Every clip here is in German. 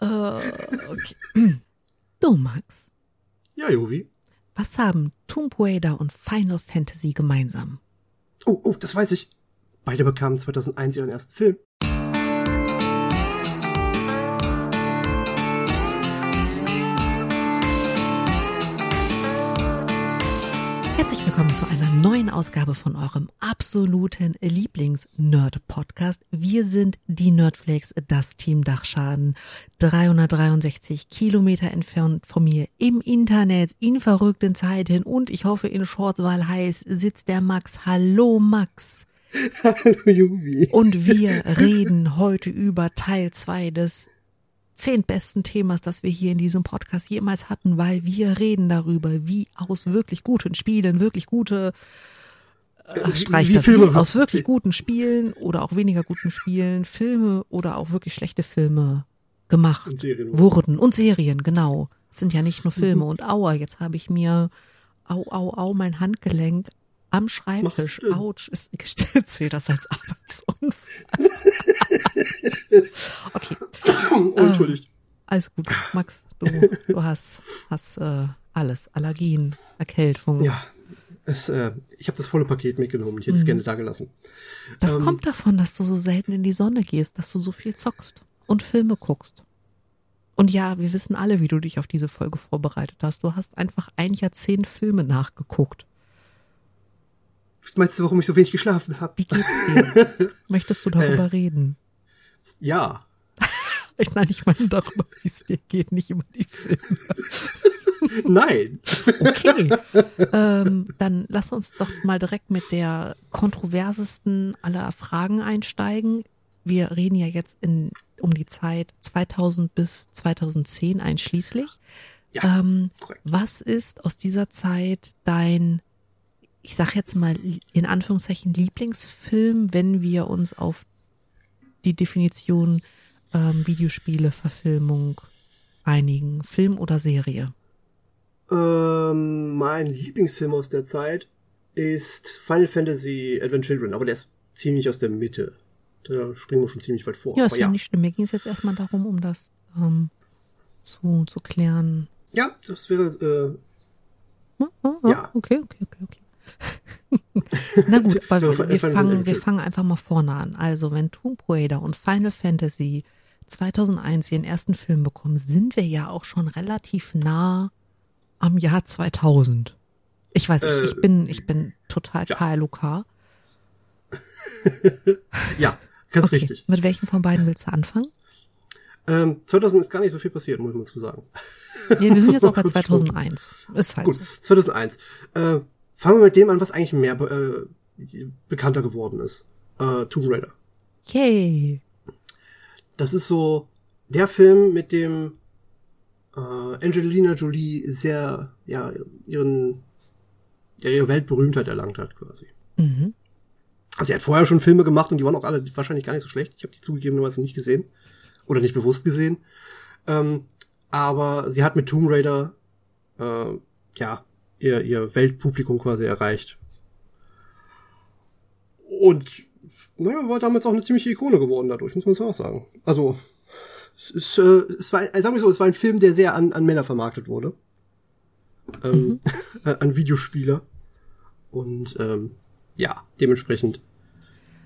Äh, okay. Du, Max, Ja, Jovi. was haben Tomb Raider und Final Fantasy gemeinsam? Oh, oh, das weiß ich. Beide bekamen 2001 ihren ersten Film. Herzlich willkommen zu einer neuen Ausgabe von eurem absoluten Lieblings-Nerd-Podcast. Wir sind die Nerdflakes, das Team Dachschaden, 363 Kilometer entfernt von mir im Internet, in verrückten Zeiten und ich hoffe in Shorts, weil heiß sitzt der Max. Hallo Max. Hallo, Jovi. Und wir reden heute über Teil 2 des zehntbesten Themas, das wir hier in diesem Podcast jemals hatten, weil wir reden darüber, wie aus wirklich guten Spielen, wirklich gute äh, streich wie das, Filme- aus wirklich guten Spielen oder auch weniger guten Spielen Filme oder auch wirklich schlechte Filme gemacht Und wurden. Und Serien, genau. Es sind ja nicht nur Filme. Und aua, jetzt habe ich mir au au au mein Handgelenk am Schreibtisch. Autsch, ist zählt das als Arbeitsunfall. okay, Oh, entschuldigt. alles gut. Max, du, du hast, hast äh, alles. Allergien, Erkältung. Ja, es, äh, ich habe das volle Paket mitgenommen. Ich hätte es Mhm. gerne da gelassen. Das Ähm, kommt davon, dass du so selten in die Sonne gehst, dass du so viel zockst und Filme guckst. Und ja, wir wissen alle, wie du dich auf diese Folge vorbereitet hast. Du hast einfach ein Jahrzehnt Filme nachgeguckt. Was meinst du, warum ich so wenig geschlafen habe? Wie geht's dir? Möchtest du darüber reden? Ja. Ich, nein, ich meine darüber, wie es dir geht, nicht über die Filme. Nein. Okay, ähm, dann lass uns doch mal direkt mit der kontroversesten aller Fragen einsteigen. Wir reden ja jetzt in, um die Zeit 2000 bis 2010 einschließlich. Ja, ähm, was ist aus dieser Zeit dein, ich sag jetzt mal in Anführungszeichen Lieblingsfilm, wenn wir uns auf die Definition ähm, Videospiele, Verfilmung einigen, Film oder Serie? Ähm, mein Lieblingsfilm aus der Zeit ist Final Fantasy Advent Children, aber der ist ziemlich aus der Mitte. Da springen wir schon ziemlich weit vor. Ja, ist aber ja nicht schlimm. Mir ging es jetzt erstmal darum, um das ähm, zu, zu klären. ja, das wäre Oh, oh, oh, Ja. Okay, okay, okay, okay. Na gut, wir, fangen, wir fangen einfach mal vorne an. Also, wenn Tomb Raider und Final Fantasy 2001 ihren ersten Film bekommen, sind wir ja auch schon relativ nah am Jahr 2000. Ich weiß nicht, Äh, ich bin, ich bin total ja. KLOK. ja, ganz Okay, richtig. Mit welchem von beiden willst du anfangen? Ähm, 2000 ist gar nicht so viel passiert, muss man zu sagen. Nee, wir sind jetzt So auch bei kurz 2001. Ist halt Gut, so. 2001. Äh, fangen wir mit dem an, was eigentlich mehr äh, bekannter geworden ist. Äh, Tomb Raider. Yay. Das ist so der Film, mit dem äh, Angelina Jolie sehr, ja, ihren, ja, ihre Weltberühmtheit erlangt hat, quasi. Mhm. Also sie hat vorher schon Filme gemacht und die waren auch alle wahrscheinlich gar nicht so schlecht. Ich habe die zugegebenerweise nicht gesehen. Oder nicht bewusst gesehen. Ähm, aber sie hat mit Tomb Raider äh, ja ihr, ihr Weltpublikum quasi erreicht. Und naja, war damals auch eine ziemliche Ikone geworden dadurch, muss man so auch sagen. Also es, ist, äh, es war, äh, sagen wir so, es war ein Film, der sehr an, an Männer vermarktet wurde. Ähm, an Videospieler. Und ähm, ja, dementsprechend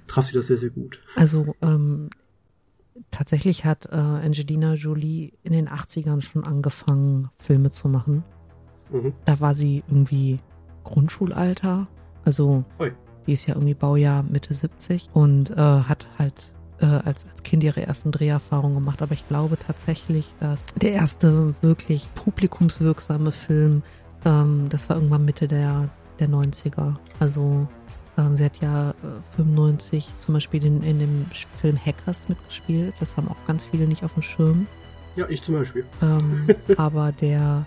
traf sie das sehr, sehr gut. Also ähm, tatsächlich hat äh, Angelina Jolie in den 80ern schon angefangen, Filme zu machen. Mhm. Da war sie irgendwie Grundschulalter. Also Ui. die ist ja irgendwie Baujahr Mitte 70 und äh, hat halt äh, als, als Kind ihre ersten Dreherfahrungen gemacht. Aber ich glaube tatsächlich, dass der erste wirklich publikumswirksame Film, ähm, das war irgendwann Mitte der, der 90er. Also ähm, sie hat ja äh, 95 zum Beispiel in, in dem Film Hackers mitgespielt. Das haben auch ganz viele nicht auf dem Schirm. Ja, ich zum Beispiel. Ähm, aber der,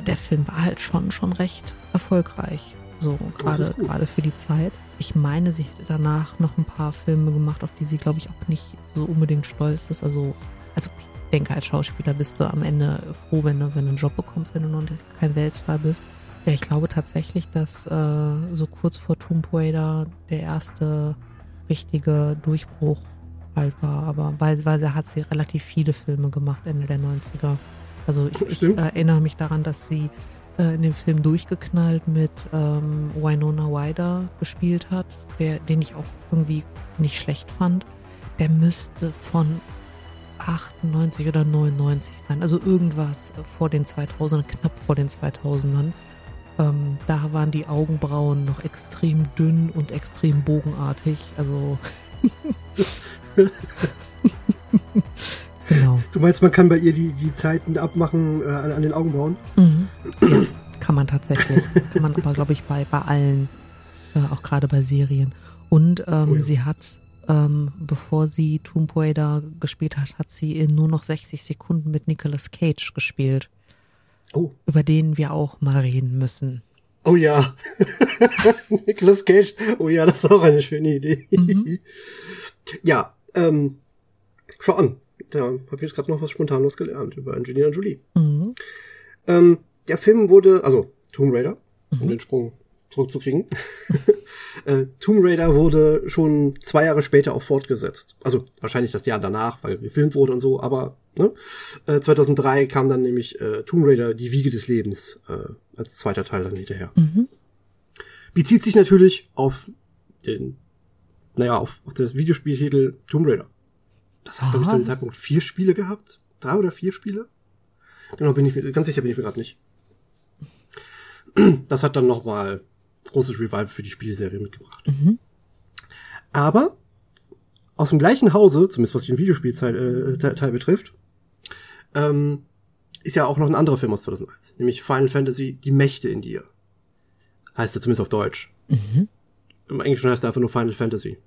der Film war halt schon, schon recht erfolgreich. So, gerade, für die Zeit. Ich meine, sie hätte danach noch ein paar Filme gemacht, auf die sie, glaube ich, auch nicht so unbedingt stolz ist. Also, also denke, als Schauspieler bist du am Ende froh, wenn du, wenn du einen Job bekommst, wenn du noch kein Weltstar bist. Ja, ich glaube tatsächlich, dass äh, so kurz vor Tomb Raider der erste richtige Durchbruch halt war. Aber weil, weil er hat sie relativ viele Filme gemacht, Ende der 90er. Also ich, ich erinnere mich daran, dass sie äh, in dem Film durchgeknallt mit ähm, Winona Ryder gespielt hat, der, den ich auch irgendwie nicht schlecht fand. Der müsste von 98 oder 99 sein. Also irgendwas vor den 2000ern, knapp vor den 2000ern. Ähm, da waren die Augenbrauen noch extrem dünn und extrem bogenartig. Also. genau. Du meinst, man kann bei ihr die, die Zeiten abmachen äh, an, an, den Augenbrauen? Mhm. Ja, kann man tatsächlich. kann man aber, glaube ich, bei, bei allen, äh, auch gerade bei Serien. Und ähm, oh ja. sie hat, ähm, bevor sie Tomb Raider gespielt hat, hat sie in nur noch 60 Sekunden mit Nicolas Cage gespielt oh. über den wir auch mal reden müssen. Oh ja. Nicolas Cage. Oh ja, das ist auch eine schöne Idee. Mhm. ja, ähm, schau an. Da habe ich jetzt gerade noch was Spontanes gelernt über Angelina Jolie. Mhm. Ähm, der Film wurde, also Tomb Raider, um mhm. den Sprung zurückzukriegen. äh, Tomb Raider wurde schon zwei Jahre später auch fortgesetzt. Also wahrscheinlich das Jahr danach, weil gefilmt wurde und so, aber ne? äh, 2003 kam dann nämlich äh, Tomb Raider, die Wiege des Lebens, äh, als zweiter Teil dann hinterher. Mhm. Bezieht sich natürlich auf den, naja, auf, auf das Videospieltitel Tomb Raider. Das hat, glaube ich, zu dem Zeitpunkt vier Spiele gehabt. Drei oder vier Spiele? Genau, bin ich mir, ganz sicher bin ich mir gerade nicht. Das hat dann nochmal großes Revival für die Spielserie mitgebracht. Mhm. Aber aus dem gleichen Hause, zumindest was den Videospielteil äh, betrifft, ähm, ist ja auch noch ein anderer Film aus 2001, nämlich Final Fantasy Die Mächte in dir. Heißt er zumindest auf Deutsch. Mhm. Im Englischen heißt er einfach nur Final Fantasy.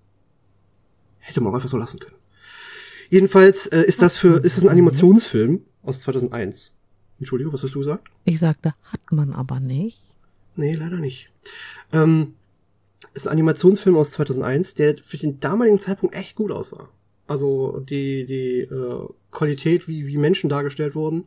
Hätte man auch einfach so lassen können. Jedenfalls äh, ist das für ist das ein Animationsfilm aus 2001. Entschuldigung, was hast du gesagt? Ich sagte, hat man aber nicht. Nee, leider nicht. Ähm, ist ein Animationsfilm aus 2001, der für den damaligen Zeitpunkt echt gut aussah. Also die, die äh, Qualität, wie, wie Menschen dargestellt wurden,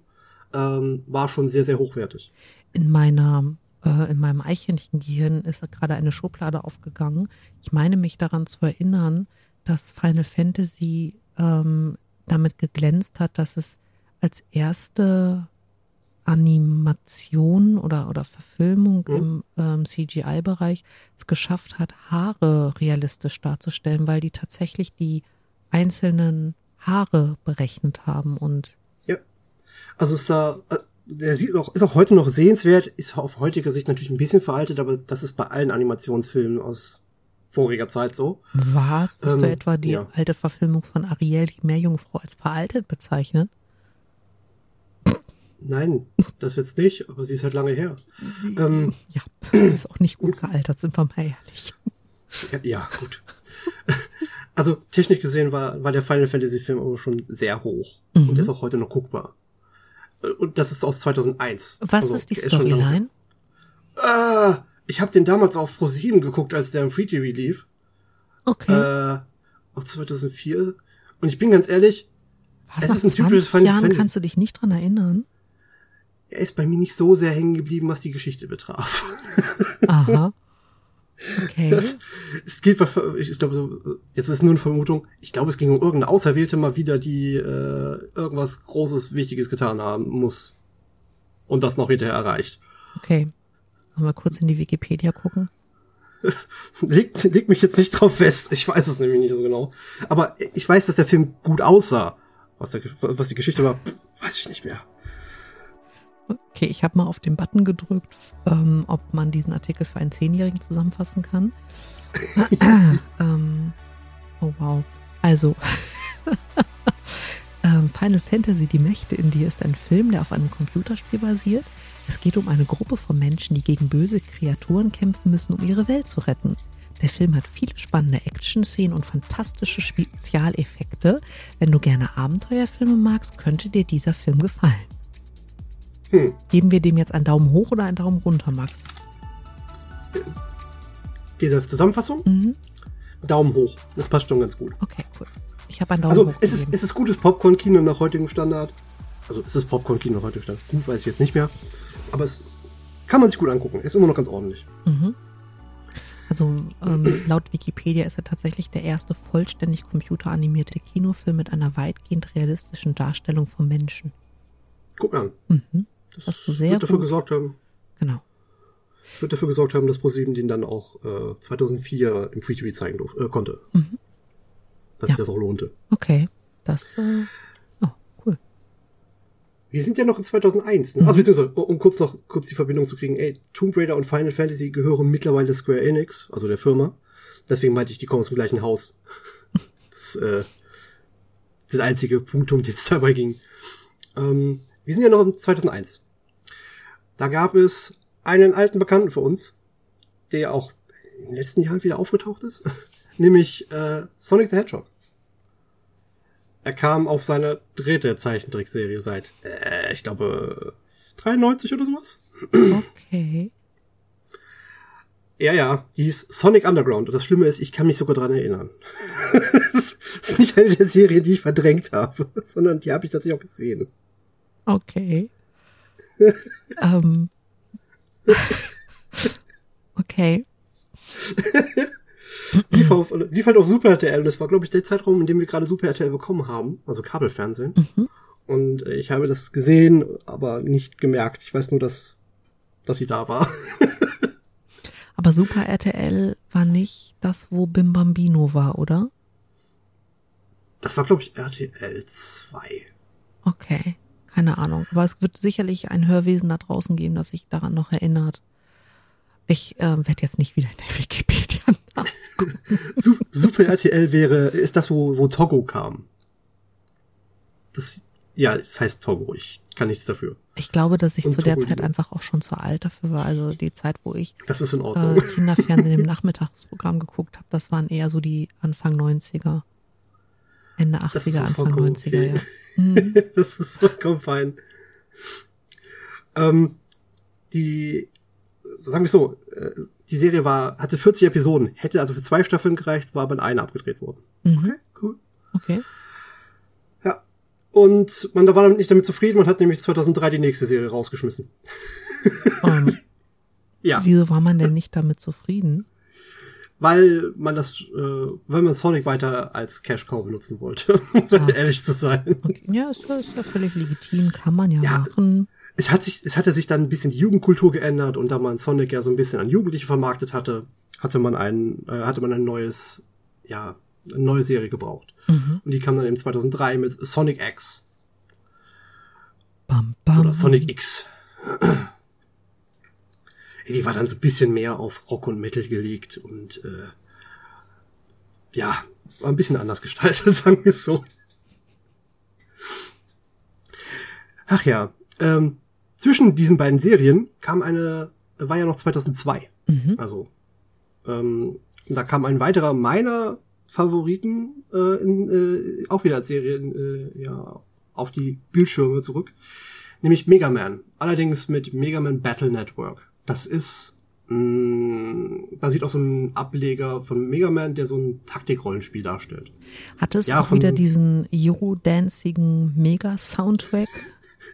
ähm, war schon sehr, sehr hochwertig. In meiner äh, in meinem Eichhörnchengehirn ist gerade eine Schublade aufgegangen. Ich meine mich daran zu erinnern, dass Final Fantasy ähm, damit geglänzt hat, dass es als erste Animation oder, oder Verfilmung mhm. im ähm, CGI-Bereich es geschafft hat, Haare realistisch darzustellen, weil die tatsächlich die einzelnen Haare berechnet haben und ja, also es sah, äh, der sieht auch, ist auch heute noch sehenswert, ist auf heutiger Sicht natürlich ein bisschen veraltet, aber das ist bei allen Animationsfilmen aus voriger Zeit so. Was? Bist ähm, du etwa die ja. alte Verfilmung von Ariel, die Meerjungfrau, als veraltet bezeichnen? Nein, das jetzt nicht, aber sie ist halt lange her. Ähm, ja, das ist auch nicht gut gealtert, sind wir mal ehrlich. Ja, ja gut. Also technisch gesehen war, war der Final Fantasy Film aber schon sehr hoch mhm. und ist auch heute noch guckbar. Und das ist aus 2001. Was also, ist die Storyline? Äh, ich habe den damals auf Pro 7 geguckt, als der im Free TV lief. Okay. Äh, auf 2004. Und ich bin ganz ehrlich, Was, es ist ein typisches Final Jahren Fantasy. kannst du dich nicht dran erinnern? er ist bei mir nicht so sehr hängen geblieben, was die Geschichte betraf. Aha. Okay. Das, es geht, ich glaube, jetzt ist es nur eine Vermutung, ich glaube, es ging um irgendeine Auserwählte mal wieder, die äh, irgendwas Großes, Wichtiges getan haben muss. Und das noch hinterher erreicht. Okay. Mal kurz in die Wikipedia gucken. leg, leg mich jetzt nicht drauf fest. Ich weiß es nämlich nicht so genau. Aber ich weiß, dass der Film gut aussah. Was, der, was die Geschichte war, weiß ich nicht mehr. Okay, ich habe mal auf den Button gedrückt, ähm, ob man diesen Artikel für einen Zehnjährigen zusammenfassen kann. ähm, oh wow. Also, ähm, Final Fantasy Die Mächte in dir ist ein Film, der auf einem Computerspiel basiert. Es geht um eine Gruppe von Menschen, die gegen böse Kreaturen kämpfen müssen, um ihre Welt zu retten. Der Film hat viele spannende Action-Szenen und fantastische Spezialeffekte. Wenn du gerne Abenteuerfilme magst, könnte dir dieser Film gefallen. Hm. Geben wir dem jetzt einen Daumen hoch oder einen Daumen runter, Max? Diese Zusammenfassung? Mhm. Daumen hoch. Das passt schon ganz gut. Okay, cool. Ich habe einen Daumen Also hoch es ist, es ist gutes Popcorn-Kino nach heutigem Standard. Also es ist Popcorn-Kino nach heutigem Standard. Gut, weiß ich jetzt nicht mehr. Aber es kann man sich gut angucken. Ist immer noch ganz ordentlich. Mhm. Also ähm, laut Wikipedia ist er tatsächlich der erste vollständig computeranimierte Kinofilm mit einer weitgehend realistischen Darstellung von Menschen. Guck an. Mhm. Das Hast du sehr wird dafür gesorgt haben, Genau. wird dafür gesorgt haben, dass ProSieben den dann auch äh, 2004 im Free TV zeigen durf, äh, konnte. Mhm. Dass Ja. sich das auch lohnte. Okay. Das, äh. Wir sind ja noch in 2001. Ne? Mhm. Also beziehungsweise, um kurz noch kurz die Verbindung zu kriegen, ey, Tomb Raider und Final Fantasy gehören mittlerweile Square Enix, also der Firma. Deswegen meinte ich, die kommen aus dem gleichen Haus. Das, äh, das einzige Punkt, um den es dabei ging. Ähm, wir sind ja noch in 2001. Da gab es einen alten Bekannten für uns, der auch in den letzten Jahren wieder aufgetaucht ist, nämlich äh, Sonic the Hedgehog. Er kam auf seine dritte Zeichentrickserie seit, äh, ich glaube, 93 oder sowas. Okay. Ja, ja, die hieß Sonic Underground. Und das Schlimme ist, ich kann mich sogar dran erinnern. das ist nicht eine der Serien, die ich verdrängt habe, sondern die habe ich tatsächlich auch gesehen. Okay. ähm. Okay. Lief, auf, lief halt auf Super RTL und das war, glaube ich, der Zeitraum, in dem wir gerade Super RTL bekommen haben, also Kabelfernsehen. Mhm. Und äh, ich habe das gesehen, aber nicht gemerkt. Ich weiß nur, dass, dass sie da war. Aber Super RTL war nicht das, wo Bim Bambino war, oder? Das war, glaube ich, RTL 2. Okay. Keine Ahnung. Aber es wird sicherlich ein Hörwesen da draußen geben, das sich daran noch erinnert. Ich äh, werde jetzt nicht wieder in der Wikipedia nachgucken. Su Super RTL wäre, ist das, wo, wo Togo kam. Das, ja, es heißt Togo. Ich kann nichts dafür. Ich glaube, dass ich Und zu der Togo Zeit Liebe. einfach auch schon zu alt dafür war. Also die Zeit, wo ich Das ist in äh, Ordnung. Kinderfernsehen im Nachmittagsprogramm geguckt habe, das waren eher so die Anfang 90er. Ende Das ist 80er, auch Anfang vollkommen 90er, okay. ja. Mhm. das ist vollkommen fein. Ähm, die, sagen wir so, äh, die Serie war, hatte 40 Episoden, hätte also für zwei Staffeln gereicht, war aber in einer abgedreht worden. Mhm. cool. Okay. Ja. Und man da war nicht damit zufrieden, man hat nämlich 2003 die nächste Serie rausgeschmissen. Ähm, Ja, wieso war man denn nicht damit zufrieden? weil man das, äh, weil man Sonic weiter als Cash Cow benutzen wollte, um Ah. ehrlich zu sein. Okay. Ja, ist, ja- ist ja völlig legitim, kann man ja, Ja. machen. Es hat sich, es hatte sich dann ein bisschen die Jugendkultur geändert und da man Sonic ja so ein bisschen an Jugendliche vermarktet hatte, hatte man ein, äh, hatte man ein neues, ja, eine neue Serie gebraucht. Mhm. Und die kam dann im 2003 mit Sonic X Bam, bam. oder Sonic X. Die war dann so ein bisschen mehr auf Rock und Metal gelegt und äh, ja, war ein bisschen anders gestaltet, sagen wir es so. Ach ja, ähm, zwischen diesen beiden Serien kam eine, war ja noch 2002. Mhm. Also, ähm, da kam ein weiterer meiner Favoriten äh, in, äh, auch wieder als Serie äh, ja, auf die Bildschirme zurück, nämlich Mega Man. Allerdings mit Mega Man Battle Network. Das ist mh, basiert auf so einem Ableger von Mega Man, der so ein Taktikrollenspiel darstellt. Hat es Ja, auch wieder diesen Euro-dancigen Mega-Soundtrack?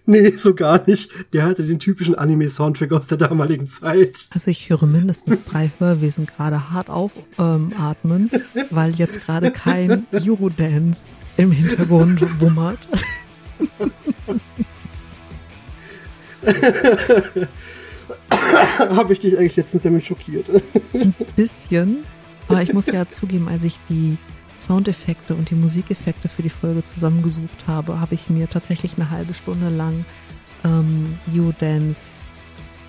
Nee, so gar nicht. Der hatte den typischen Anime-Soundtrack aus der damaligen Zeit. Also ich höre mindestens drei Hörwesen gerade hart aufatmen, weil jetzt gerade kein Eurodance im Hintergrund wummert. Habe ich dich eigentlich letztens damit schockiert. Bisschen. Aber ich muss ja zugeben, als ich die Soundeffekte und die Musikeffekte für die Folge zusammengesucht habe, habe ich mir tatsächlich eine halbe Stunde lang ähm, Eurodance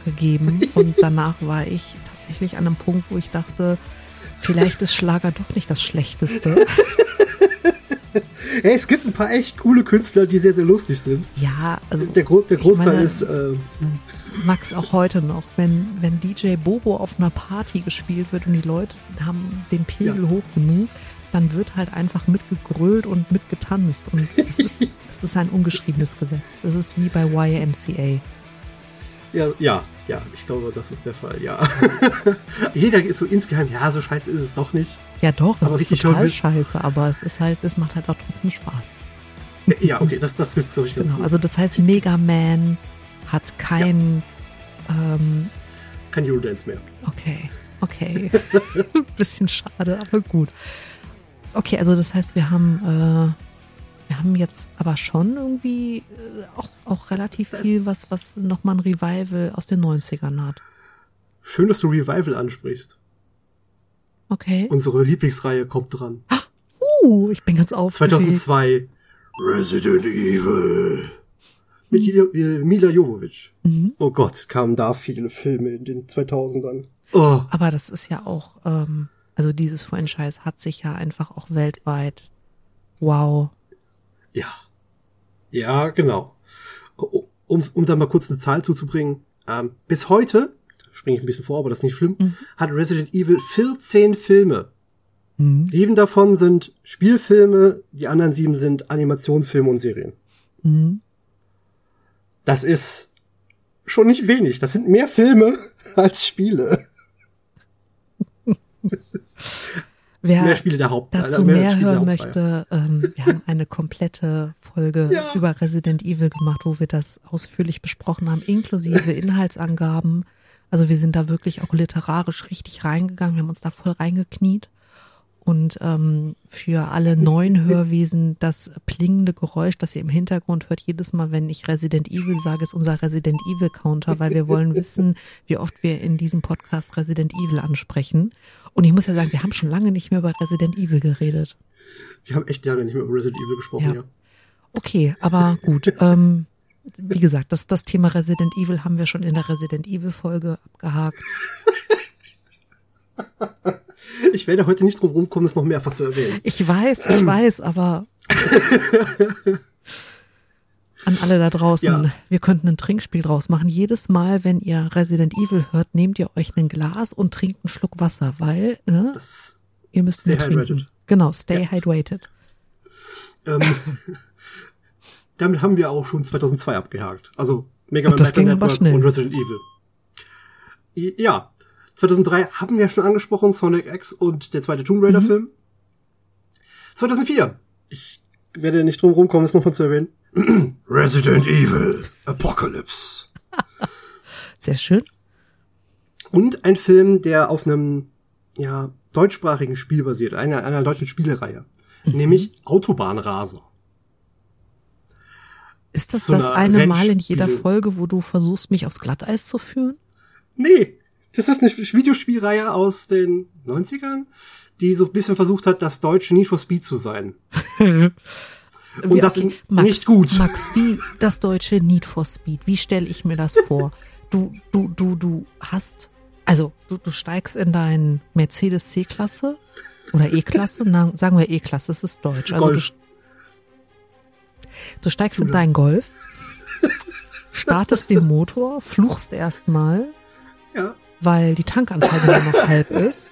gegeben. Und danach war ich tatsächlich an einem Punkt, wo ich dachte, vielleicht ist Schlager doch nicht das Schlechteste. Hey, es gibt ein paar echt coole Künstler, die sehr, sehr lustig sind. Ja, also Der, Gro der Großteil meine- ist, äh, Max auch heute noch, wenn, wenn DJ Bobo auf einer Party gespielt wird und die Leute haben den Pegel Ja. hoch genug, dann wird halt einfach mitgegrölt und mitgetanzt. Und es ist, es ist ein ungeschriebenes Gesetz. Es ist wie bei YMCA. ja, ja, ja, ich glaube, das ist der Fall, ja. Jeder ist so insgeheim, ja, so scheiße ist es doch nicht. Ja, doch, es ist total scheiße, aber es ist halt, es macht halt auch trotzdem Spaß. Ja, okay, das, das trifft glaube ich ganz Genau. gut. Also das heißt, Mega Man hat kein ähm, Kein Eurodance mehr. Okay, okay. Bisschen schade, aber gut. Okay, also das heißt, wir haben, äh, wir haben jetzt aber schon irgendwie äh, auch, auch relativ Das- viel, was, was nochmal ein Revival aus den 90ern hat. Schön, dass du Revival ansprichst. Okay. Unsere Lieblingsreihe kommt dran. Uh, ich bin ganz aufgeregt. 2002 Resident Evil. Mit Mila, äh, Mila Jovovich. Mhm. Oh Gott, kamen da viele Filme in den 2000ern. Oh, Aber das ist ja auch, ähm, also dieses Franchise hat sich ja einfach auch weltweit, wow. ja. Ja, genau. Um, um da mal kurz eine Zahl zuzubringen. Ähm, bis heute, da springe ich ein bisschen vor, aber das ist nicht schlimm, Mhm. hat Resident Evil 14 Filme. Mhm. Sieben davon sind Spielfilme, die anderen sieben sind Animationsfilme und Serien. Mhm. Das ist schon nicht wenig. Das sind mehr Filme als Spiele. Wer mehr Spiele der Haupt. dazu also mehr der hören möchte, ähm, wir haben eine komplette Folge Ja. über Resident Evil gemacht, wo wir das ausführlich besprochen haben, inklusive Inhaltsangaben. Also wir sind da wirklich auch literarisch richtig reingegangen, wir haben uns da voll reingekniet. Und ähm, für alle neuen Hörwesen, das plingende Geräusch, das ihr im Hintergrund hört, jedes Mal, wenn ich Resident Evil sage, ist unser Resident Evil Counter, weil wir wollen wissen, wie oft wir in diesem Podcast Resident Evil ansprechen. Und ich muss ja sagen, wir haben schon lange nicht mehr über Resident Evil geredet. Wir haben echt lange nicht mehr über Resident Evil gesprochen, Ja. ja. Okay, aber gut. ähm, wie gesagt, das, das Thema Resident Evil haben wir schon in der Resident Evil Folge abgehakt. Ich werde heute nicht drum rumkommen, es noch mehrfach zu erwähnen. Ich weiß, ich weiß, aber an alle da draußen, Ja. wir könnten ein Trinkspiel draus machen. Jedes Mal, wenn ihr Resident Evil hört, nehmt ihr euch ein Glas und trinkt einen Schluck Wasser, weil ne, Das, ihr müsst Stay trinken. hydrated. Genau, stay Ja. hydrated. ähm, damit haben wir auch schon 2002 abgehakt. Also Mega Man das Battle ging aber Network schnell. und Resident Evil. Ja, 2003 haben wir schon angesprochen, Sonic X und der zweite Tomb Raider Mhm. Film. 2004, ich werde nicht drum rumkommen, es nochmal zu erwähnen. Resident Evil Apocalypse. Sehr schön. Und ein Film, der auf einem ja, deutschsprachigen Spiel basiert, einer, einer deutschen Spielereihe. Mhm. Nämlich Autobahnraser. Ist das So das eine Mal in jeder Folge, wo du versuchst, mich aufs Glatteis zu führen? Nee, das ist eine Videospielreihe aus den 90ern, die so ein bisschen versucht hat, das deutsche Need for Speed zu sein. Und Wie- das okay, ist nicht gut. Max, wie das deutsche Need for Speed, wie stelle ich mir das vor? Du, du, du, du hast, also du, du steigst in dein Mercedes C-Klasse oder E-Klasse, sagen wir E-Klasse, das ist deutsch. Also Golf. Du, du steigst in deinen Golf, startest den Motor, fluchst erstmal, Ja. Weil die Tankanzeige nur noch halb ist.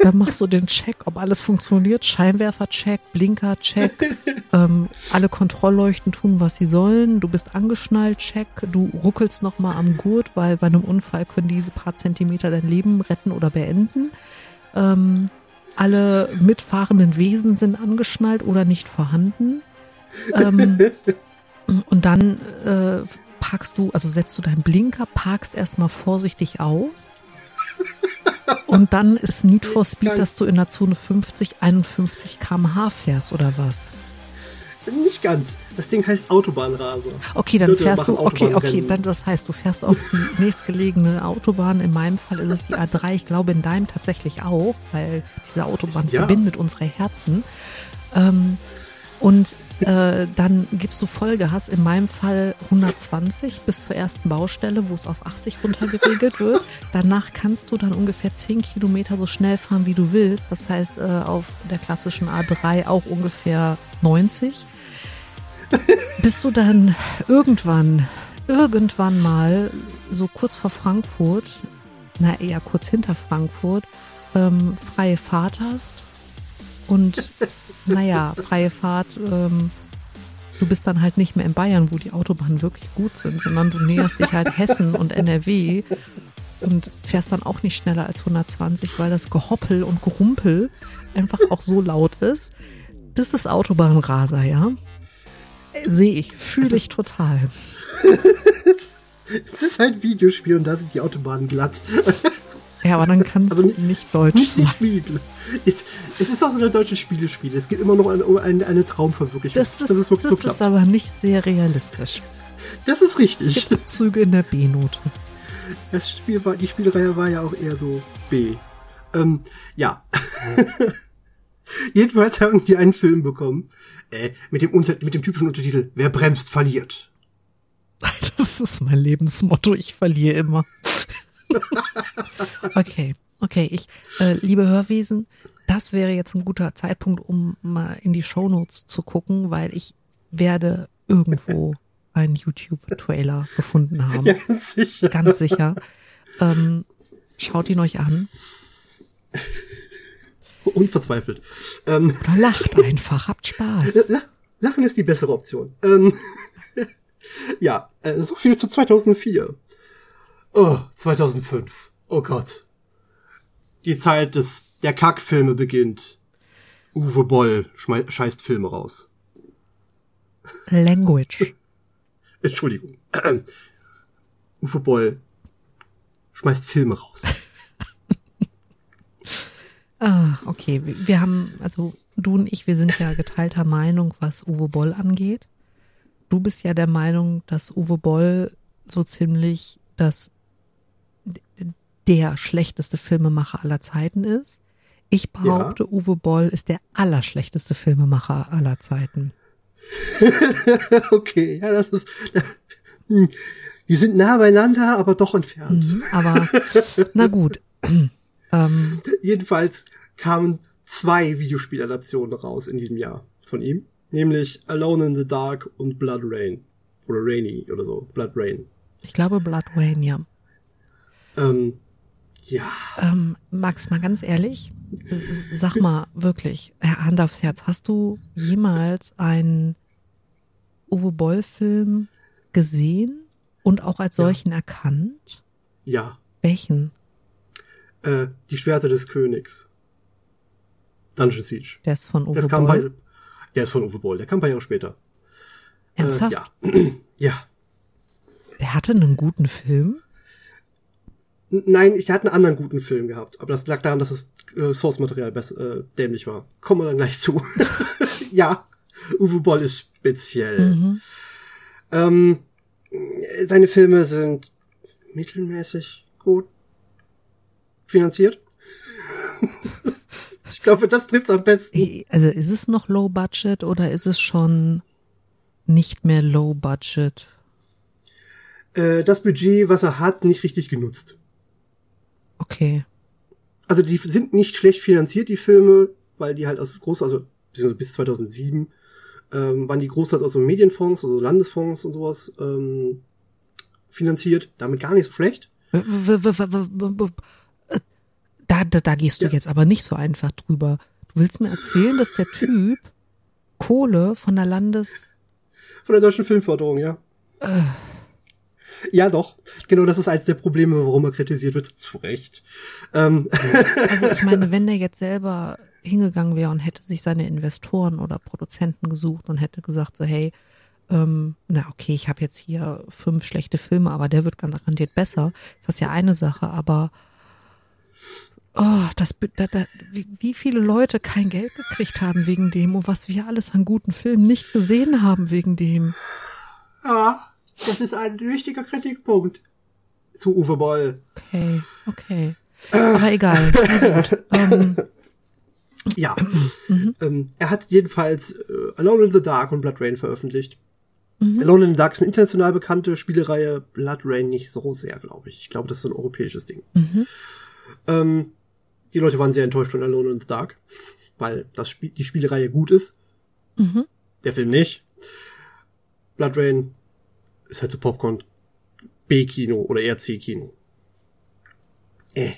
Dann machst du den Check, ob alles funktioniert. Scheinwerfer-Check, Blinker-Check. Ähm, alle Kontrollleuchten tun, was sie sollen. Du bist angeschnallt, Check. Du ruckelst nochmal am Gurt, weil bei einem Unfall können diese paar Zentimeter dein Leben retten oder beenden. Ähm, alle mitfahrenden Wesen sind angeschnallt oder nicht vorhanden. Ähm, und dann äh, parkst du, also setzt du deinen Blinker, parkst erstmal vorsichtig aus. Und dann ist Need for Speed, dass du in der Zone 50, 51 km/h fährst oder was? Nicht ganz. Das Ding heißt Autobahnraser. Okay, dann Leute fährst du, okay, okay, dann das heißt, du fährst auf die nächstgelegene Autobahn. In meinem Fall ist es die A3. Ich glaube, in deinem tatsächlich auch, weil diese Autobahn Ja. verbindet unsere Herzen. Ähm, und äh, dann gibst du Vollgas, in meinem Fall 120 bis zur ersten Baustelle, wo es auf 80 runtergeregelt wird. Danach kannst du dann ungefähr 10 Kilometer so schnell fahren, wie du willst. Das heißt, äh, auf der klassischen A3 auch ungefähr 90 bis du dann irgendwann, irgendwann mal, so kurz vor Frankfurt, na eher kurz hinter Frankfurt, ähm, freie Fahrt hast. Und naja, freie Fahrt, ähm, du bist dann halt nicht mehr in Bayern, wo die Autobahnen wirklich gut sind, sondern du näherst dich halt Hessen und NRW. und fährst dann auch nicht schneller als 120, weil das Gehoppel und Gerumpel einfach auch so laut ist. Das ist Autobahnraser, ja. Sehe ich, fühle ich total. es ist ein Videospiel und da sind die Autobahnen glatt. Ja, aber dann kann es also nicht, deutsch nicht sein. Spiel. Es ist auch so ein deutsches Spielespiel. Es geht immer noch um eine, eine Traumverwirklichung. Das ist, das ist, das so ist aber nicht sehr realistisch. Das ist richtig. Es gibt Züge in der B-Note. Das Spiel war, die Spielreihe war ja auch eher so B. Ähm, ja. Jedenfalls haben die einen Film bekommen äh, mit, dem Unter mit dem typischen Untertitel Wer bremst, verliert. Das ist mein Lebensmotto. Ich verliere immer. okay, okay. Ich, äh, liebe Hörwesen, das wäre jetzt ein guter Zeitpunkt, um mal in die Shownotes zu gucken, weil ich werde irgendwo einen YouTube-Trailer gefunden haben. Ja, ganz sicher. Ganz sicher. Ähm, schaut ihn euch an. Unverzweifelt. Ähm, Oder lacht einfach, habt Spaß. Lachen ist die bessere Option. Ähm, ja, äh, so viel zu 2004. Oh, 2005. Oh Gott. Die Zeit des, der Kackfilme beginnt. Uwe Boll scheißt Filme raus. Language. Entschuldigung. Uwe Boll schmeißt Filme raus. ah, okay. Wir haben, also du und ich, wir sind ja geteilter Meinung, was Uwe Boll angeht. Du bist ja der Meinung, dass Uwe Boll so ziemlich das der schlechteste Filmemacher aller Zeiten ist. Ich behaupte, ja. Uwe Boll ist der allerschlechteste Filmemacher aller Zeiten. okay, ja, das ist. Hm, wir sind nah beieinander, aber doch entfernt. Mhm, aber na gut. ähm, Jedenfalls kamen zwei Videospieladaptionen raus in diesem Jahr von ihm, nämlich Alone in the Dark und Blood Rain oder Rainy oder so, Blood Rain. Ich glaube Blood Rain, ja. Ähm, ja. Ähm, Max, mal ganz ehrlich, sag mal wirklich, Hand aufs Herz, hast du jemals einen Uwe Boll-Film gesehen und auch als solchen ja. erkannt? Ja. Welchen? Äh, die Schwerte des Königs. Dungeon Siege. Der ist von Uwe das kam Boll? Bei, der ist von Uwe Boll, der kam ein paar Jahre später. Ernsthaft? Äh, ja. ja. Der hatte einen guten Film? Nein, ich hatte einen anderen guten Film gehabt, aber das lag daran, dass das äh, Source-Material äh, dämlich war. Kommen wir dann gleich zu. ja, Uwe Boll ist speziell. Mhm. Ähm, seine Filme sind mittelmäßig gut finanziert. ich glaube, das trifft's am besten. Also ist es noch Low Budget oder ist es schon nicht mehr Low Budget? Äh, das Budget, was er hat, nicht richtig genutzt. Okay. Also die sind nicht schlecht finanziert, die Filme, weil die halt aus groß, also bis 2007 ähm, waren die großteils aus so Medienfonds, also Landesfonds und sowas ähm, finanziert. Damit gar nicht so schlecht. Da, da, da gehst du ja. jetzt aber nicht so einfach drüber. Du willst mir erzählen, dass der Typ Kohle von der Landes... Von der deutschen Filmförderung, ja. Äh. Ja, doch. Genau, das ist eins der Probleme, warum er kritisiert wird. Zu Recht. Ähm. Also ich meine, wenn der jetzt selber hingegangen wäre und hätte sich seine Investoren oder Produzenten gesucht und hätte gesagt so, hey, ähm, na okay, ich habe jetzt hier fünf schlechte Filme, aber der wird garantiert besser. Das ist ja eine Sache, aber oh, das, da, da, wie, wie viele Leute kein Geld gekriegt haben wegen dem und was wir alles an guten Filmen nicht gesehen haben wegen dem. Ja, das ist ein wichtiger Kritikpunkt zu Uwe Boll. Okay, okay. Aber egal. ähm, ja. Mhm. Ähm, er hat jedenfalls äh, Alone in the Dark und Blood Rain veröffentlicht. Mhm. Alone in the Dark ist eine international bekannte Spielereihe, Blood Rain nicht so sehr, glaube ich. Ich glaube, das ist ein europäisches Ding. Mhm. Ähm, die Leute waren sehr enttäuscht von Alone in the Dark, weil das Spiel, die Spielereihe gut ist. Mhm. Der Film nicht. Blood Rain ist halt so Popcorn B-Kino oder eher C-Kino. Äh.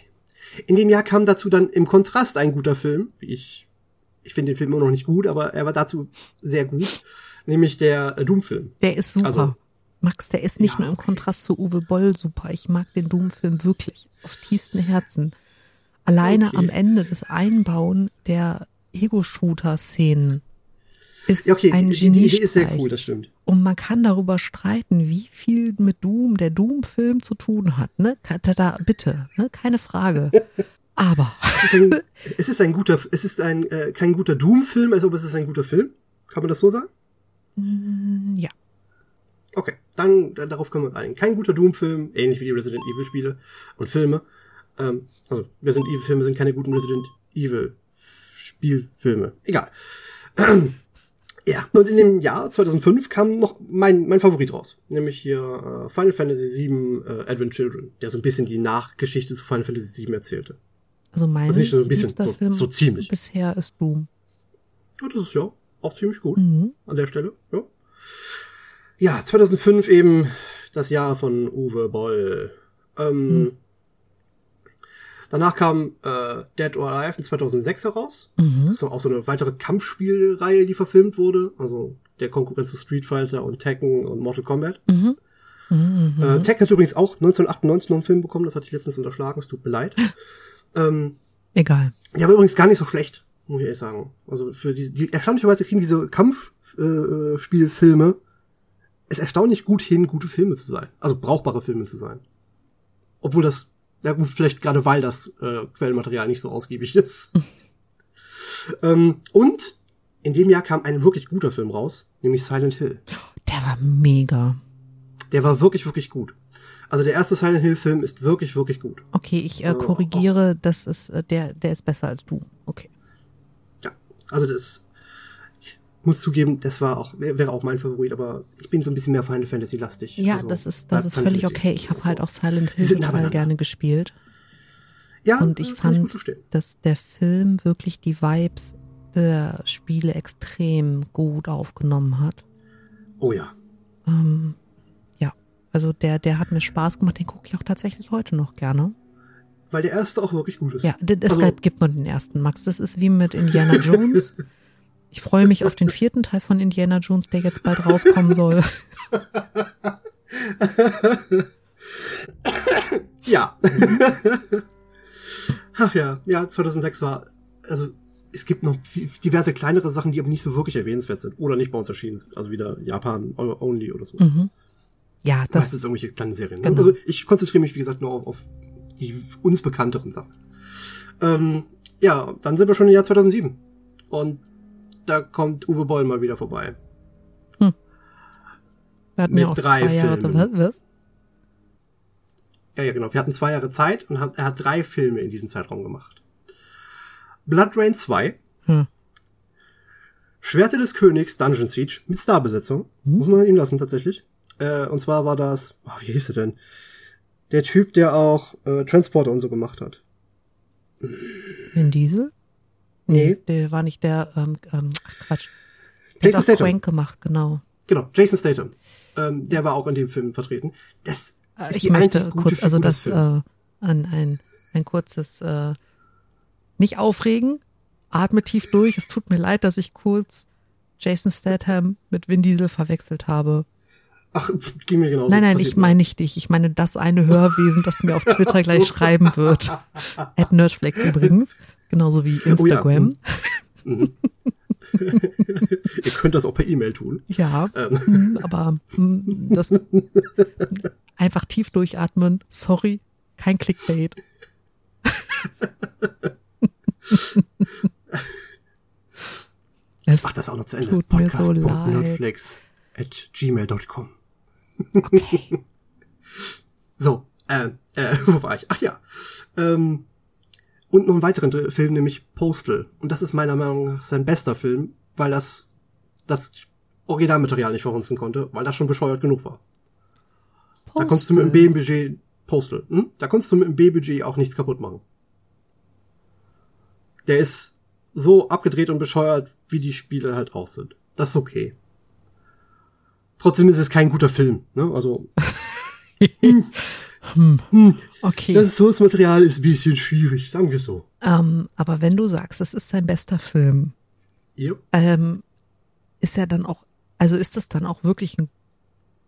In dem Jahr kam dazu dann im Kontrast ein guter Film. Ich, ich finde den Film immer noch nicht gut, aber er war dazu sehr gut. Nämlich der Doom-Film. Der ist super. Also, Max, der ist nicht Ja, nur im okay. Kontrast zu Uwe Boll super. Ich mag den Doom-Film wirklich aus tiefstem Herzen. Alleine Okay. am Ende das Einbauen der Ego-Shooter-Szenen ist Ja, okay, ein die, die, die Idee ist sehr cool, das stimmt. Und man kann darüber streiten, wie viel mit Doom, der Doom-Film zu tun hat. Ne? Ka- Da, da, bitte, ne? keine Frage. Aber Es ist ein, es ist ein guter, es ist ein, äh, kein guter Doom-Film, also aber es ist ein guter Film. Kann man das so sagen? mm, ja, Okay, dann, dann darauf können wir uns einigen. Kein guter Doom-Film, ähnlich wie die Resident Evil-Spiele und Filme. Ähm, also, Resident Evil-Filme sind keine guten Resident Evil-Spielfilme. Egal. Ja, und in dem Jahr 2005 kam noch mein, mein Favorit raus. Nämlich hier äh, Final Fantasy VII äh, Advent Children, der so ein bisschen die Nachgeschichte zu Final Fantasy VII erzählte. also mein Also nicht so ein bisschen, so- Film so ziemlich. bisher ist Doom. Ja, das ist ja auch ziemlich gut. Mhm. an der Stelle. Ja. ja, 2005 eben das Jahr von Uwe Boll. Ähm, Hm. Danach kam äh, Dead or Alive in 2006 heraus. Mhm. Das ist auch so eine weitere Kampfspielreihe, die verfilmt wurde. Also der Konkurrenz zu Street Fighter und Tekken und Mortal Kombat. Mhm. Mhm. Mhm. Äh, Tekken hat übrigens auch 1998 noch einen Film bekommen. Das hatte ich letztens unterschlagen. Es tut mir leid. ähm, Egal. der war übrigens gar nicht so schlecht, muss ich ehrlich sagen. Also für die, die erstaunlicherweise kriegen diese Kampfspielfilme äh, es erstaunlich gut hin, gute Filme zu sein. Also brauchbare Filme zu sein. Obwohl das, ja gut, vielleicht gerade weil das äh, Quellenmaterial nicht so ausgiebig ist. ähm, und in dem Jahr kam ein wirklich guter Film raus, nämlich Silent Hill. Der war mega. Der war wirklich, wirklich gut. Also der erste Silent Hill Film ist wirklich, wirklich gut. Okay, ich äh, Also, korrigiere, das ist äh, der, der ist besser als du. Okay. Ja, also das, muss zugeben, das war auch, wär- wäre auch mein Favorit, aber ich bin so ein bisschen mehr Final Fantasy lastig. Ja, also, das ist, das ist völlig okay. Ich habe halt auch Silent Hill total gerne gespielt. Ja, Und ich fand, verstehen. dass der Film wirklich die Vibes der Spiele extrem gut aufgenommen hat. Oh ja. Ähm, ja, also der, der hat mir Spaß gemacht. Den gucke ich auch tatsächlich heute noch gerne. Weil der erste auch wirklich gut ist. Ja, es Also- gibt nur den ersten, Max. Das ist wie mit Indiana Jones. Ich freue mich auf den vierten Teil von Indiana Jones, der jetzt bald rauskommen soll. Ja. Ach ja, ja, 2006 war, also es gibt noch diverse kleinere Sachen, die aber nicht so wirklich erwähnenswert sind oder nicht bei uns erschienen sind. Also wieder Japan only oder so. Mhm. Ja, das, Meistens irgendwelche kleinen Serien. Ne? Genau. Also ich konzentriere mich, wie gesagt, nur auf, auf die uns bekannteren Sachen. Ähm, ja, dann sind wir schon im Jahr 2007. Und da kommt Uwe Boll mal wieder vorbei. wir hatten mit ja auch drei zwei Jahre. Filmen. Was? Ja, ja, genau. Wir hatten zwei Jahre Zeit und hat, er hat drei Filme in diesem Zeitraum gemacht. Blood Rain 2, Hm. Schwerte des Königs, Dungeon Siege, mit Starbesetzung. Hm. Muss man ihm lassen, tatsächlich. Äh, und zwar war das, oh, wie hieß er denn? Der Typ, der auch äh, Transporter und so gemacht hat. Vin Diesel? Nee. Der war nicht der, ähm, ähm, ach Quatsch. Der Jason Statham. Crank gemacht, genau. Genau, Jason Statham. Ähm, der war auch in dem Film vertreten. Das Äh, ist ich die möchte kurz, also das, äh, ein, ein, ein kurzes, äh, nicht aufregen, atme tief durch. Es tut mir leid, dass ich kurz Jason Statham mit Vin Diesel verwechselt habe. Ach, ging mir genauso. nein, nein, Passiert ich meine nicht dich. Ich meine das eine Hörwesen, das mir auf Twitter gleich schreiben wird. At Nerdflex übrigens. Genauso wie Oh ja, Instagram. Mhm. Ihr könnt das auch per E-Mail tun. Ja, Ähm, mm, aber mm, das einfach tief durchatmen. Sorry, kein Clickbait. Es, Ach, das auch noch zu Ende. Mir so. Podcast.nerdflex at gmail.com. okay. So, äh, äh, wo war ich? Ach ja. Ähm, und noch einen weiteren Film, nämlich Postal. Und das ist meiner Meinung nach sein bester Film, weil das das Originalmaterial nicht verhunzen konnte, weil das schon bescheuert genug war. Da konntest du mit dem Postal. B-Budget Postal, hm? Da konntest du mit dem B-Budget auch nichts kaputt machen. Der ist so abgedreht und bescheuert, wie die Spiele halt auch sind. Das ist okay. Trotzdem ist es kein guter Film, ne? Also, Hm, hm, okay. das Source-Material ist ein bisschen schwierig, sagen wir so. Ähm, aber wenn du sagst, es ist sein bester Film, Yep. ähm, ist er dann auch, also ist das dann auch wirklich ein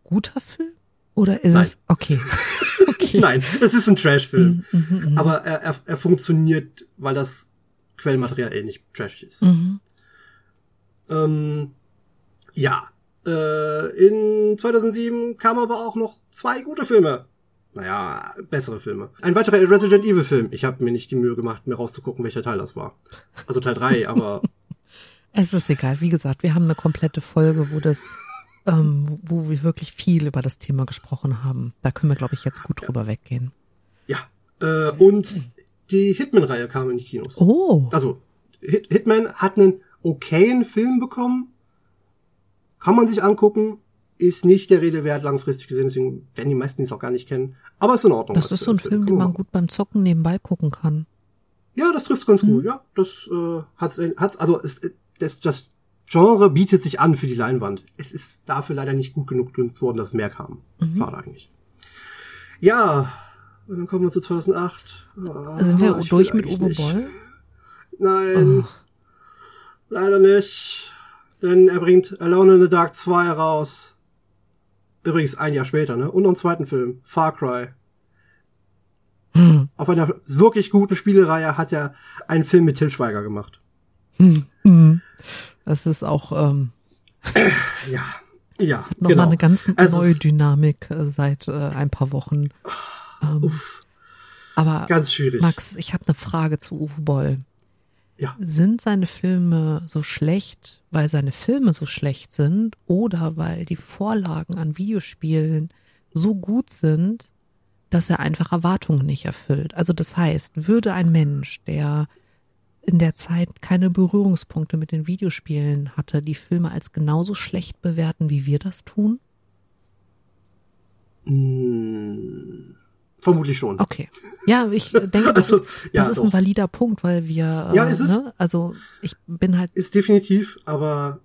guter Film? Oder ist Nein. es. Okay. okay. Nein, es ist ein Trash-Film. Mhm, mhm, mhm. Aber er, er, er funktioniert, weil das Quellenmaterial eh nicht trashig ist. Mhm. Ähm, ja. Äh, in 2007 kamen aber auch noch zwei gute Filme. Naja, bessere Filme. Ein weiterer Resident Evil Film. Ich habe mir nicht die Mühe gemacht, mir rauszugucken, welcher Teil das war. Also Teil 3, aber Es ist egal. Wie gesagt, wir haben eine komplette Folge, wo das, ähm, wo wir wirklich viel über das Thema gesprochen haben. Da können wir, glaube ich, jetzt gut drüber weggehen. ja. Äh, und die Hitman-Reihe kam in die Kinos. Oh. Also, Hit Hitman hat einen okayen Film bekommen. Kann man sich angucken. Ist nicht der Rede wert, langfristig gesehen, deswegen werden die meisten es auch gar nicht kennen. Aber ist in Ordnung. Das ist so ein Film, den man gut beim Zocken nebenbei gucken kann. Ja, das trifft's ganz Mhm. gut. Ja, das äh, hat's, hat's also es, das, das Genre bietet sich an für die Leinwand. Es ist dafür leider nicht gut genug genutzt worden, dass mehr kam. Mhm. Schade eigentlich. Ja, und dann kommen wir zu 2008. Ah, Sind wir will durch mit Uwe. Boll? Nein, Oh. leider nicht. Denn er bringt Alone in the Dark 2 raus. Übrigens ein Jahr später, ne? Und noch einen zweiten Film, Far Cry. Hm. Auf einer wirklich guten Spielereihe hat er einen Film mit Till Schweiger gemacht. Hm. Hm. Das ist auch ähm, Ja, ja, nochmal genau. eine ganz Also neue es- Dynamik äh, seit äh, ein paar Wochen. Ähm, Uff, aber ganz schwierig. Max, ich habe eine Frage zu Uwe Boll. Ja. Sind seine Filme so schlecht, weil seine Filme so schlecht sind oder weil die Vorlagen an Videospielen so gut sind, dass er einfach Erwartungen nicht erfüllt? Also das heißt, würde ein Mensch, der in der Zeit keine Berührungspunkte mit den Videospielen hatte, die Filme als genauso schlecht bewerten, wie wir das tun? Hm, vermutlich schon. Okay. Ja, ich denke, das Also, ist, ja, das ist ein doch. valider Punkt, weil wir, Ja, äh, ist es. Ne, also ich bin halt, Ist definitiv, aber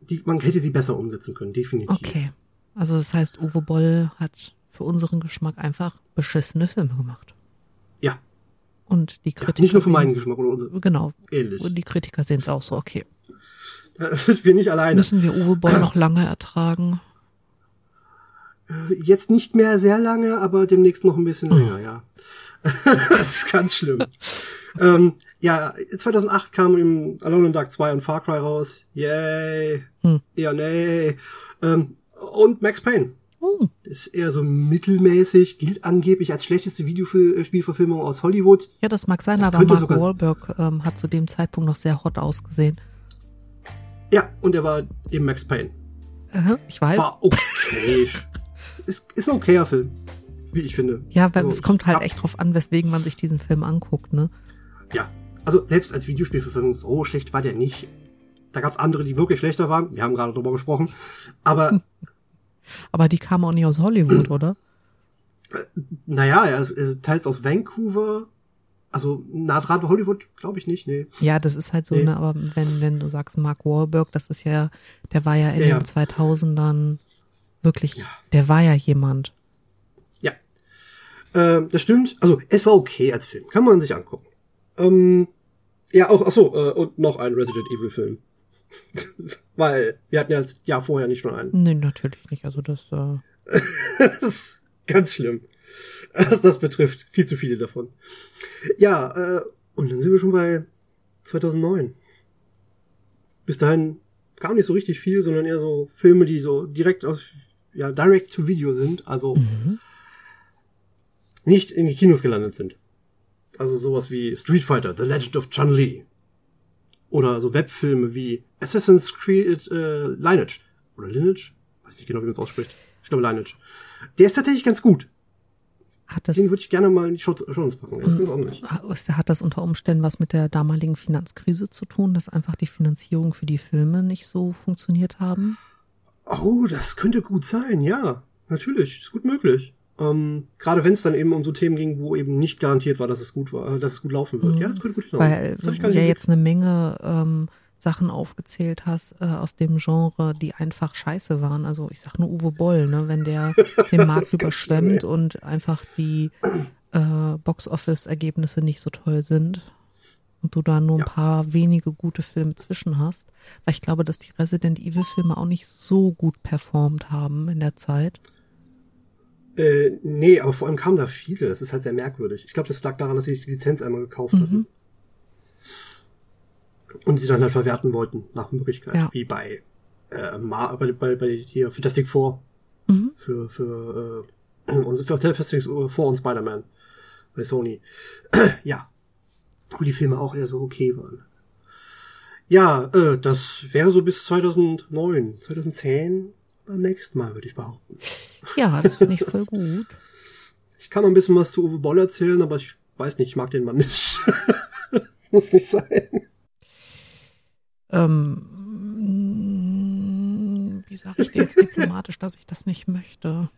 die, man hätte sie besser umsetzen können, definitiv. okay. Also das heißt, Uwe Boll hat für unseren Geschmack einfach beschissene Filme gemacht. Ja, Und die ja Kritiker. nicht nur für meinen Geschmack oder unser, Genau. ähnlich. Und die Kritiker sehen es auch so, okay. Da sind wir nicht alleine. Müssen wir Uwe Boll noch lange ertragen? Jetzt nicht mehr sehr lange, aber demnächst noch ein bisschen Hm. länger, ja. das ist ganz schlimm. ähm, ja, 2008 kam im Alone in Dark 2 und Far Cry raus. Yay. Hm. Ja, nee. Ähm, und Max Payne. Oh, Ist eher so mittelmäßig, gilt angeblich als schlechteste Videospielverfilmung aus Hollywood. ja, das mag sein, Das aber Mark Wahlberg ähm, hat zu dem Zeitpunkt noch sehr hot ausgesehen. Ja, und er war eben Max Payne. Äh, ich weiß. War okay. ist, ist ein okayer Film, wie ich finde. Ja, weil Also, es kommt halt ja, echt drauf an, weswegen man sich diesen Film anguckt, ne? Ja, also selbst als Videospielverfilmung so schlecht war der nicht. Da gab's andere, die wirklich schlechter waren. Wir haben gerade drüber gesprochen. Aber Aber die kamen auch nicht aus Hollywood, oder? naja, er ist, teils aus Vancouver. Also nah dran bei Hollywood, glaube ich nicht, nee. Ja, das ist halt so, Nee. ne, aber wenn, wenn du sagst Mark Wahlberg, das ist ja, der war ja in Ja, ja. den 2000ern wirklich, Ja. der war ja jemand. Ja. Ähm, das stimmt. Also es war okay als Film. Kann man sich angucken. Ähm, ja, auch, ach so, äh, und noch ein Resident Evil Film. Weil wir hatten ja das Jahr vorher nicht schon einen. Nee, natürlich nicht, also das, äh, das ist ganz schlimm. Was das betrifft. Viel zu viele davon. Ja, äh, und dann sind wir schon bei 2009. Bis dahin kam nicht so richtig viel, sondern eher so Filme, die so direkt aus, ja, direct to Video sind, also mhm. nicht in die Kinos gelandet sind. Also sowas wie Street Fighter, The Legend of Chun-Li. Oder so Webfilme wie Assassin's Creed äh, Lineage. Oder Lineage? Weiß nicht genau, wie man es ausspricht. Ich glaube Lineage. Der ist tatsächlich ganz gut. hat das, Den würde ich gerne mal in die Show packen. Der ist ganz ordentlich. ist- hat das unter Umständen was mit der damaligen Finanzkrise zu tun, dass einfach die Finanzierung für die Filme nicht so funktioniert haben? Oh, das könnte gut sein, ja. Natürlich, ist gut möglich. Ähm, Gerade wenn es dann eben um so Themen ging, wo eben nicht garantiert war, dass es gut war, äh, dass es gut laufen wird. Mhm. Ja, das könnte gut hinhauen. Weil das du ja jetzt eine Menge ähm, Sachen aufgezählt hast äh, aus dem Genre, die einfach scheiße waren. Also ich sag nur Uwe Boll, ne, wenn der den Markt überschwemmt und einfach die äh, Box-Office-Ergebnisse nicht so toll sind. Und du da nur ein Ja. paar wenige gute Filme zwischen hast. Weil ich glaube, dass die Resident Evil Filme auch nicht so gut performt haben in der Zeit. Äh, nee, aber vor allem kamen da viele. Das ist halt sehr merkwürdig. Ich glaube, das lag daran, dass sie sich die Lizenz einmal gekauft Mhm. hatten. Und sie dann halt verwerten wollten, nach Möglichkeit. Ja. Wie bei, äh, Ma bei, bei, bei hier Fantastic Four. Mhm. Für, für, äh, und für Fantastic Four und Spider-Man. Bei Sony. ja. Wo die Filme auch eher so okay waren. Ja, äh, das wäre so bis 2009, 2010 beim nächsten Mal, würde ich behaupten. Ja, das finde ich voll gut. Ich kann noch ein bisschen was zu Uwe Boll erzählen, aber ich weiß nicht, ich mag den Mann nicht. Muss nicht sein. Ähm, wie sage ich dir jetzt diplomatisch, dass ich das nicht möchte?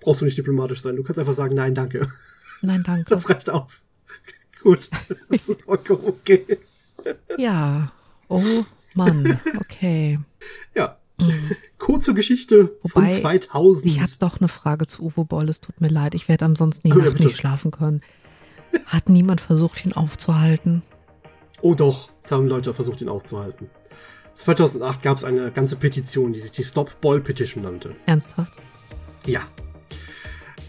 Brauchst du nicht diplomatisch sein. Du kannst einfach sagen, nein, danke. Nein, danke. Das reicht aus. Gut, das ist vollkommen okay. Ja. Oh Mann, okay. Ja, kurze Geschichte Wobei, von 2000. Ich habe doch eine Frage zu Uwe Boll. Es tut mir leid, ich werde ansonsten die ja, Nacht bitte. nicht schlafen können. Hat niemand versucht, ihn aufzuhalten? Oh doch, es haben Leute versucht, ihn aufzuhalten. 2008 gab es eine ganze Petition, die sich die Stop Ball Petition nannte. Ernsthaft? Ja.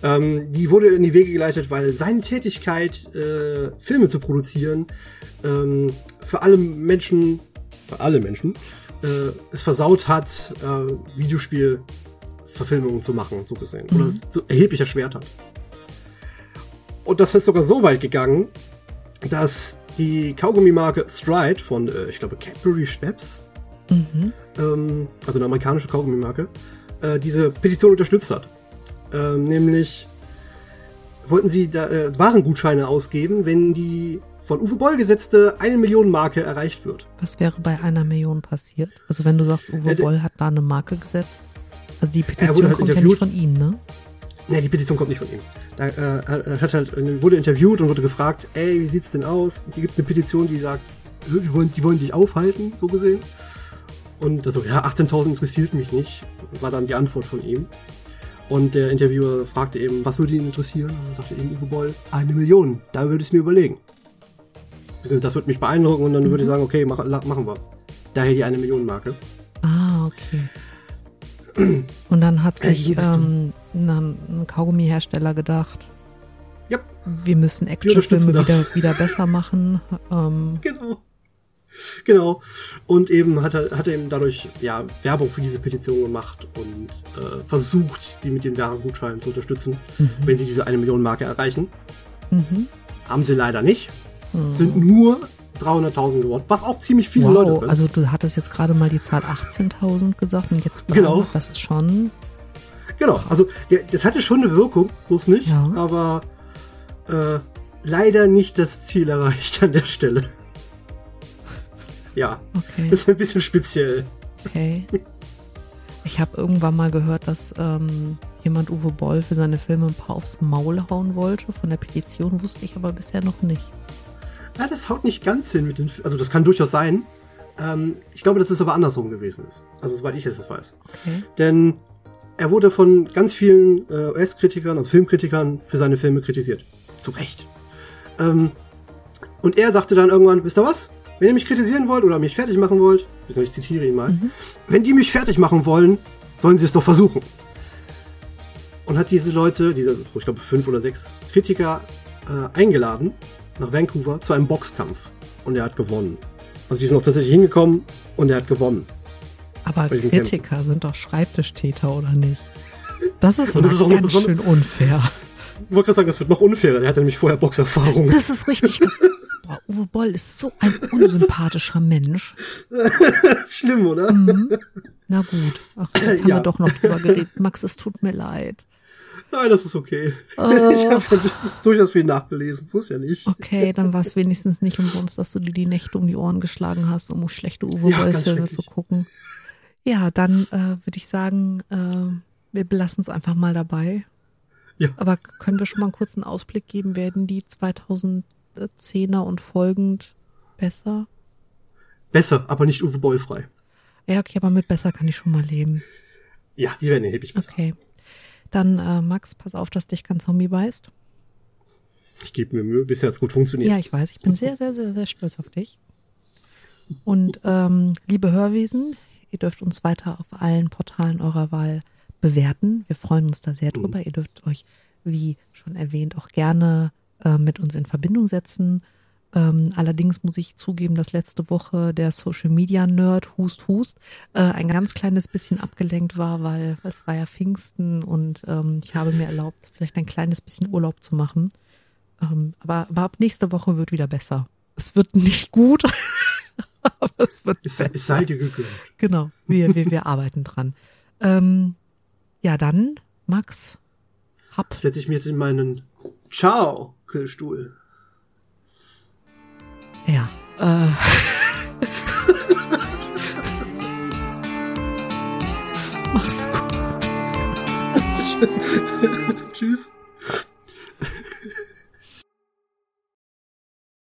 Ähm, die wurde in die Wege geleitet, weil seine Tätigkeit, äh, Filme zu produzieren, ähm, für alle Menschen, für alle Menschen, äh, es versaut hat, äh, Videospielverfilmungen zu machen, so gesehen. Oder es so erheblich erschwert hat. Und das ist sogar so weit gegangen, dass die Kaugummi-Marke Stride von, äh, ich glaube, Cadbury Schweppes, Mhm. ähm, also eine amerikanische Kaugummi-Marke, äh, diese Petition unterstützt hat. Ähm, nämlich wollten sie da, äh, Warengutscheine ausgeben, wenn die von Uwe Boll gesetzte 1 Million Marke erreicht wird. Was wäre bei einer Million passiert? Also wenn du sagst, Uwe Hätte- Boll hat da eine Marke gesetzt. Also die Petition halt kommt ja nicht von ihm, ne? Ne, die Petition kommt nicht von ihm. Da, äh, er hat halt, äh, wurde interviewt und wurde gefragt, ey, wie sieht's denn aus? Hier gibt's eine Petition, die sagt, äh, die wollen, die wollen dich aufhalten, so gesehen. Und also, ja, 18.000 interessiert mich nicht, war dann die Antwort von ihm. Und der Interviewer fragte eben, was würde ihn interessieren? Und dann sagte eben Uwe Boll, eine Million, da würde ich es mir überlegen. Das würde mich beeindrucken und dann würde ich sagen, okay, mach, machen wir. Daher die eine Million Marke. Ah, okay. Und dann hat sich ähm, ein Kaugummi-Hersteller gedacht, Ja, wir müssen Actionfilme wieder, wieder besser machen. Ähm, Genau. Genau. Und eben hat er, hat er eben dadurch ja, Werbung für diese Petition gemacht und äh, versucht, sie mit den Warengutscheinen zu unterstützen, wenn sie diese eine Million Marke erreichen. mhm. Haben sie leider nicht. Mhm. Sind nur 300.000 geworden, was auch ziemlich viele wow, Leute sind. also du hattest jetzt gerade mal die Zahl 18.000 gesagt und jetzt Genau. 300, das ist schon, genau. Also ja, das hatte schon eine Wirkung, so ist nicht, Ja. aber äh, leider nicht das Ziel erreicht an der Stelle. Ja, okay, das ist ein bisschen speziell. okay. Ich habe irgendwann mal gehört, dass ähm, jemand Uwe Boll für seine Filme ein paar aufs Maul hauen wollte. Von der Petition wusste ich aber bisher noch nichts. Ja, das haut nicht ganz hin mit den. Also das kann durchaus sein. Ähm, ich glaube, dass es aber andersrum gewesen ist. Also soweit ich es weiß. Okay. Denn er wurde von ganz vielen äh, US-Kritikern, also Filmkritikern, für seine Filme kritisiert. Zu Recht. Ähm, und er sagte dann irgendwann, wisst ihr was? Wenn ihr mich kritisieren wollt oder mich fertig machen wollt, ich zitiere ihn mal, wenn die mich fertig machen wollen, sollen sie es doch versuchen. Und hat diese Leute, diese, ich glaube, fünf oder sechs Kritiker äh, eingeladen nach Vancouver zu einem Boxkampf. Und er hat gewonnen. Also die sind auch tatsächlich hingekommen und er hat gewonnen. Aber Kritiker sind doch Schreibtischtäter, oder nicht? Das ist, das ist auch ganz schön unfair. Ich wollte gerade sagen, das wird noch unfairer. Der hat nämlich vorher Boxerfahrung. Das ist richtig. Boah, Uwe Boll ist so ein unsympathischer Mensch. Das ist schlimm, oder? Na gut. Ach, jetzt haben Ja. wir doch noch drüber geredet. Max, es tut mir leid. Nein, das ist okay. Oh. Ich habe ja durchaus viel nachgelesen. So ist ja nicht. Okay, dann war es wenigstens nicht umsonst, dass du dir die Nächte um die Ohren geschlagen hast, um schlechte Uwe Ja, Boll ganz Filme schrecklich. zu gucken. Ja, dann äh, würde ich sagen, äh, wir belassen es einfach mal dabei. Ja. Aber können wir schon mal einen kurzen Ausblick geben, werden die 2010er und folgend besser? Besser, aber nicht Uwe Boll frei. Ja, okay, aber mit besser kann ich schon mal leben. Ja, die werden erheblich besser. Okay. Dann, äh, Max, pass auf, dass dich kein Zombie beißt. Ich gebe mir Mühe, bisher hat es gut funktioniert. Ja, ich weiß. Ich bin sehr, sehr, sehr, sehr stolz auf dich. Und ähm, liebe Hörwesen, ihr dürft uns weiter auf allen Portalen eurer Wahl bewerten. Wir freuen uns da sehr drüber. Mhm. Ihr dürft euch, wie schon erwähnt, auch gerne äh, mit uns in Verbindung setzen. Ähm, allerdings muss ich zugeben, dass letzte Woche der Social Media Nerd Hust Hust äh, ein ganz kleines bisschen abgelenkt war, weil es war ja Pfingsten und ähm, ich habe mir erlaubt, vielleicht ein kleines bisschen Urlaub zu machen. Ähm, aber, aber ab nächste Woche wird wieder besser. Es wird nicht gut, aber es wird es. Es sei dir gegönnt. Genau, wir, wir, wir arbeiten dran. Ähm, ja, dann, Max, hab. Setze ich mir jetzt in meinen Ciao-Kühlstuhl. Ja. Äh. Mach's gut. Tschüss.